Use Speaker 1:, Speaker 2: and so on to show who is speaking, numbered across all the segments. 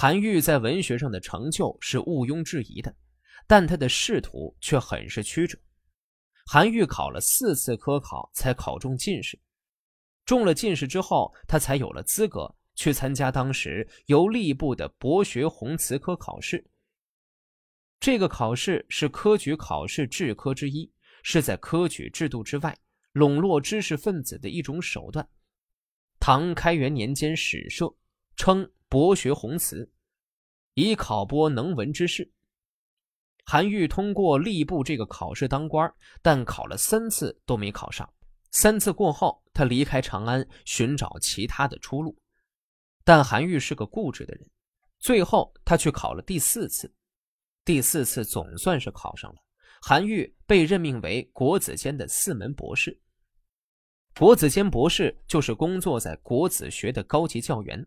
Speaker 1: 韩愈在文学上的成就是毋庸置疑的，但他的仕途却很是曲折。韩愈考了四次科考才考中进士，中了进士之后，他才有了资格去参加当时由吏部的博学弘词科考试。这个考试是科举考试制科之一，是在科举制度之外笼络知识分子的一种手段。唐开元年间始设，称。博学宏词，以考拨能文之士。韩愈通过吏部这个考试当官，但考了三次都没考上。三次过后，他离开长安，寻找其他的出路。但韩愈是个固执的人，最后他去考了第四次。第四次总算是考上了，韩愈被任命为国子监的四门博士。国子监博士就是工作在国子学的高级教员。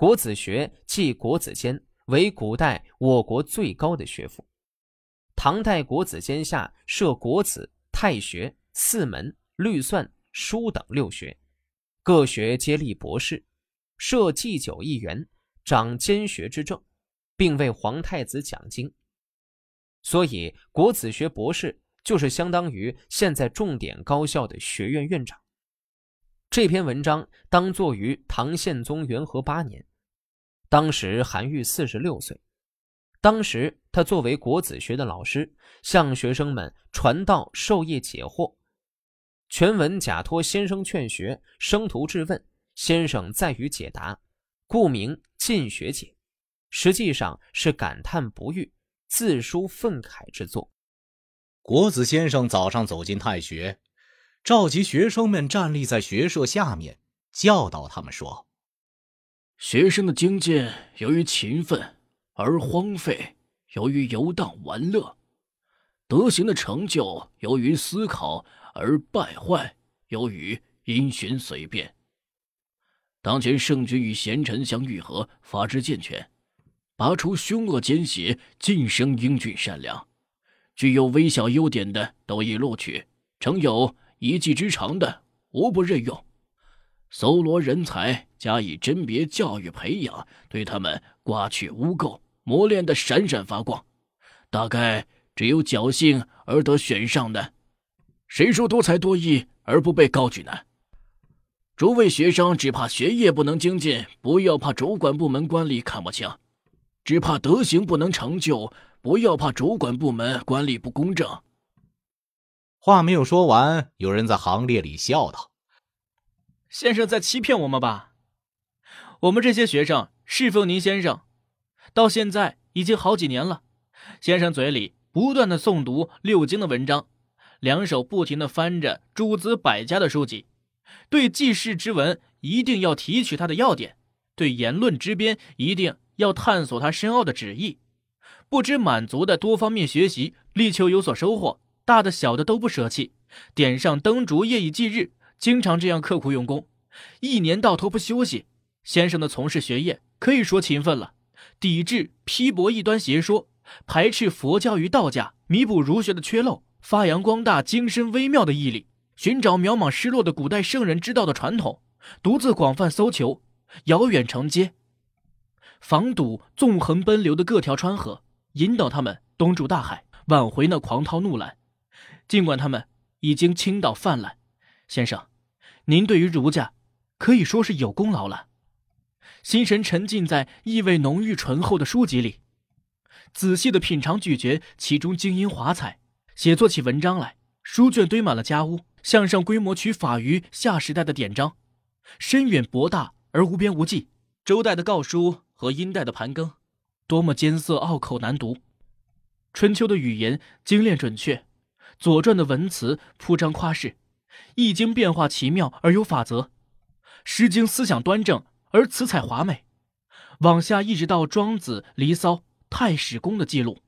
Speaker 1: 国子学即国子监，为古代我国最高的学府。唐代国子监下设国子、太学、四门、律算、书等六学，各学皆立博士，设祭酒一员，掌监学之政，并为皇太子讲经。所以，国子学博士就是相当于现在重点高校的学院院长。这篇文章当作于唐宪宗元和八年。当时韩愈四十六岁，当时他作为国子学的老师，向学生们传道授业解惑。全文假托先生劝学，生徒质问，先生在于解答，故名《进学解》，实际上是感叹不遇、自抒愤慨之作。
Speaker 2: 国子先生早上走进太学，召集学生们站立在学舍下面，教导他们说。
Speaker 3: 学生的精进由于勤奋而荒废，由于游荡玩乐；德行的成就由于思考而败坏，由于因循随变。当前圣君与贤臣相愈合，法制健全，拔除凶恶奸邪，晋升英俊善良。具有微小优点的都已录取，成有一技之长的无不任用。搜罗人才，加以甄别、教育、培养，对他们刮去污垢，磨练的闪闪发光。大概只有侥幸而得选上的，谁说多才多艺而不被高举呢？诸位学生只怕学业不能精进，不要怕主管部门官吏看不清；只怕德行不能成就，不要怕主管部门官吏不公正。
Speaker 2: 话没有说完，有人在行列里笑道。
Speaker 4: 先生在欺骗我们吧？我们这些学生侍奉您先生，到现在已经好几年了。先生嘴里不断的诵读六经的文章，两手不停的翻着诸子百家的书籍，对记事之文一定要提取它的要点，对言论之编一定要探索它深奥的旨意，不知满足的多方面学习，力求有所收获，大的小的都不舍弃，点上灯烛，夜以继日。经常这样刻苦用功，一年到头不休息。先生的从事学业可以说勤奋了，抵制批驳异端邪说，排斥佛教与道家，弥补儒学的缺漏，发扬光大精深微妙的毅力，寻找渺茫失落的古代圣人之道的传统，独自广泛搜求，遥远承接，防堵纵横奔流的各条川河，引导他们东注大海，挽回那狂涛怒澜。尽管他们已经倾倒泛滥，先生。您对于儒家，可以说是有功劳了。心神沉浸在意味浓郁醇厚的书籍里，仔细的品尝咀嚼其中精英华彩，写作起文章来。书卷堆满了家屋，向上规模取法于夏时代的典章，深远博大而无边无际。周代的告书和殷代的盘庚，多么艰涩拗口难读。春秋的语言精炼准确，左传的文辞铺张夸饰。易经变化奇妙而有法则，诗经思想端正而词采华美，往下一直到庄子、离骚、太史公的记录，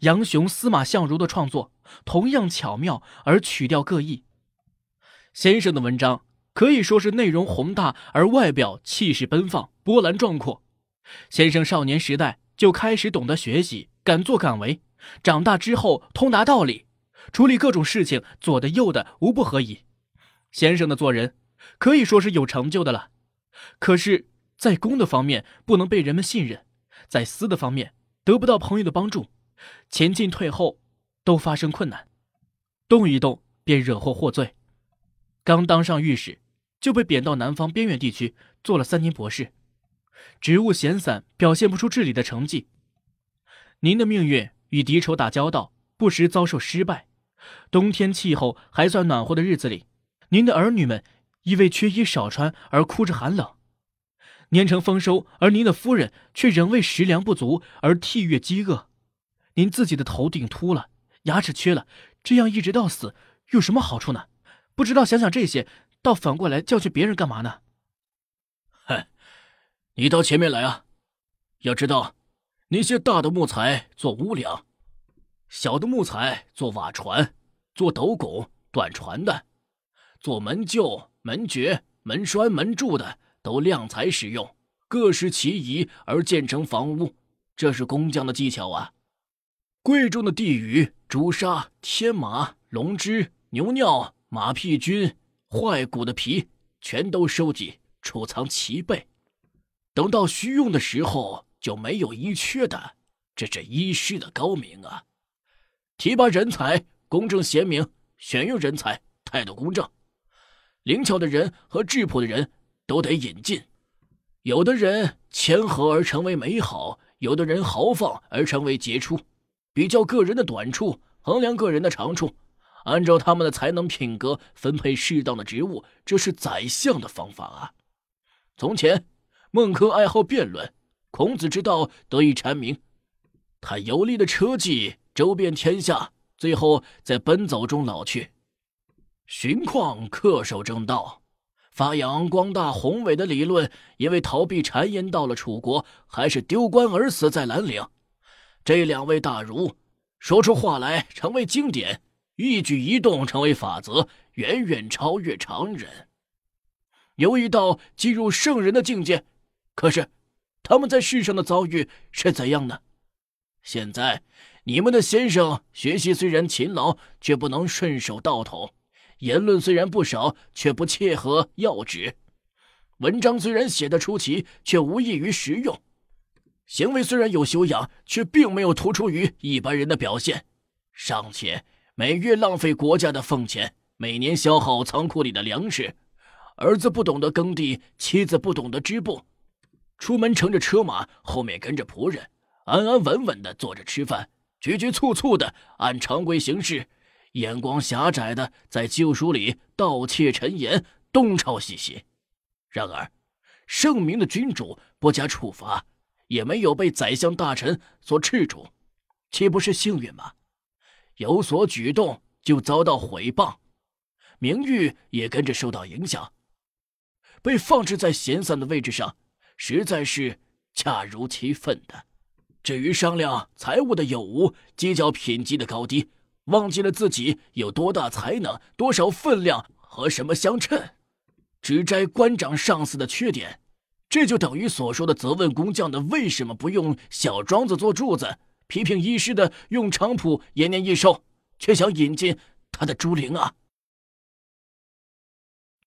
Speaker 4: 杨雄、司马相如的创作同样巧妙而曲调各异。先生的文章可以说是内容宏大而外表气势奔放、波澜壮阔。先生少年时代就开始懂得学习，敢作敢为，长大之后通达道理，处理各种事情左的右的无不合宜。先生的做人可以说是有成就的了，可是，在公的方面不能被人们信任，
Speaker 5: 在私的方面得不到朋友的帮助，前进退后都发生困难，动一动便惹祸获罪。刚当上御史，就被贬到南方边远地区做了三年博士，职务闲散，表现不出治理的成绩。您的命运与敌仇打交道，不时遭受失败。冬天气候还算暖和的日子里，您的儿女们因为缺衣少穿而哭着寒冷。年成丰收，而您的夫人却仍为食粮不足而涕月饥饿。您自己的头顶秃了，牙齿缺了，这样一直到死，有什么好处呢？不知道想想这些，倒反过来教训别人干嘛呢？
Speaker 4: 哼，你到前面来啊！要知道，那些大的木材做屋梁，小的木材做瓦船、做斗拱、短船的，做门臼、门橛、门栓、门柱的。都量材使用，各施其宜而建成房屋，这是工匠的技巧啊！贵重的地羽、朱砂、天麻、龙脂、牛尿、马屁菌、坏骨的皮，全都收集储藏齐备，等到需用的时候就没有遗缺的。这是医师的高明啊！提拔人才，公正贤明，选用人才，态度公正，灵巧的人和质朴的人。都得引进，有的人谦和而成为美好，有的人豪放而成为杰出。比较个人的短处，衡量个人的长处，按照他们的才能品格分配适当的职务，这是宰相的方法啊。从前，孟轲爱好辩论，孔子之道得以阐明。他有力的车技周遍天下，最后在奔走中老去。荀况恪守正道。发扬光大宏伟的理论，因为逃避谗言到了楚国，还是丢官而死在兰陵。这两位大儒说出话来成为经典，一举一动成为法则，远远超越常人。有一道进入圣人的境界，可是他们在世上的遭遇是怎样呢？现在你们的先生学习虽然勤劳，却不能顺手道统。言论虽然不少，却不切合要旨；文章虽然写得出奇，却无异于实用；行为虽然有修养，却并没有突出于一般人的表现。尚且每月浪费国家的俸钱，每年消耗仓库里的粮食，儿子不懂得耕地，妻子不懂得织布，出门乘着车马，后面跟着仆人，安安稳稳的坐着吃饭，局局促促的按常规行事。眼光狭窄的，在旧书里盗窃陈言，东抄西写。然而，圣明的君主不加处罚，也没有被宰相大臣所斥逐，岂不是幸运吗？有所举动就遭到毁谤，名誉也跟着受到影响，被放置在闲散的位置上，实在是恰如其分的。至于商量财物的有无，计较品级的高低。忘记了自己有多大才能、多少分量和什么相称，只摘官长上司的缺点，这就等于所说的责问工匠的为什么不用小桩子做柱子，批评医师的用菖蒲延年益寿，却想引进他的猪灵啊！